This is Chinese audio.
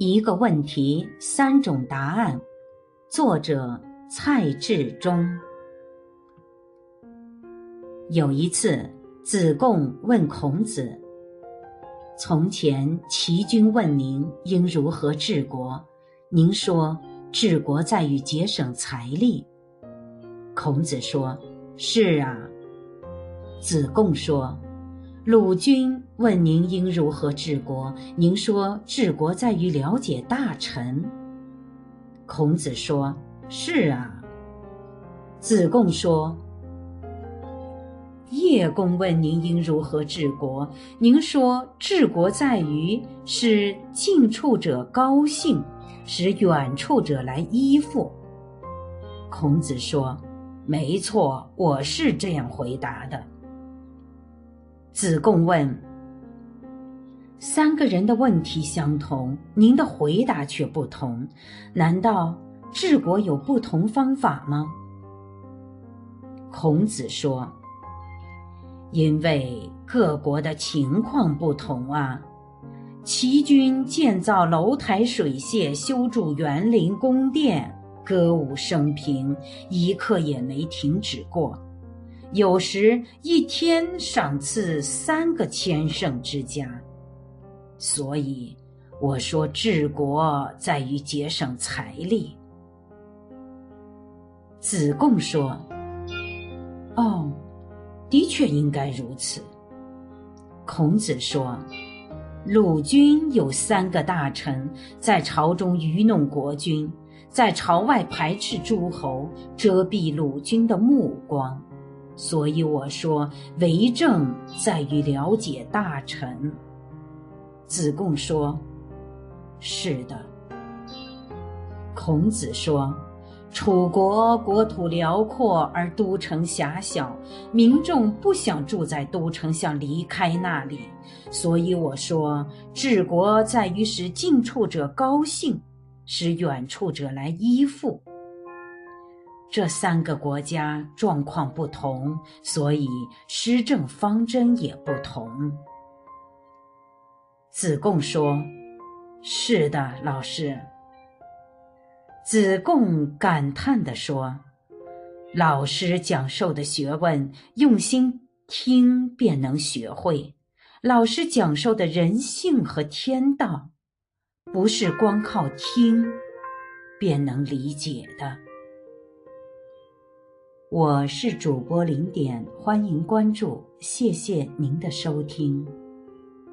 一个问题，三种答案。作者蔡志忠。有一次，子贡问孔子：“从前齐君问您应如何治国，您说治国在于节省财力。”孔子说：“是啊。”子贡说。鲁君问您应如何治国？您说治国在于了解大臣。孔子说：“是啊。”子贡说：“叶公问您应如何治国？您说治国在于使近处者高兴，使远处者来依附。”孔子说：“没错，我是这样回答的。”子贡问：“三个人的问题相同，您的回答却不同，难道治国有不同方法吗？”孔子说：“因为各国的情况不同啊。齐军建造楼台水榭，修筑园林宫殿，歌舞升平，一刻也没停止过。”有时一天赏赐三个千乘之家，所以我说治国在于节省财力。子贡说：“哦，的确应该如此。”孔子说：“鲁君有三个大臣，在朝中愚弄国君，在朝外排斥诸侯，遮蔽鲁君的目光。”所以我说，为政在于了解大臣。子贡说：“是的。”孔子说：“楚国国土辽阔而都城狭小，民众不想住在都城，想离开那里。所以我说，治国在于使近处者高兴，使远处者来依附。”这三个国家状况不同，所以施政方针也不同。子贡说：“是的，老师。”子贡感叹地说：“老师讲授的学问，用心听便能学会；老师讲授的人性和天道，不是光靠听便能理解的。”我是主播零点，欢迎关注，谢谢您的收听。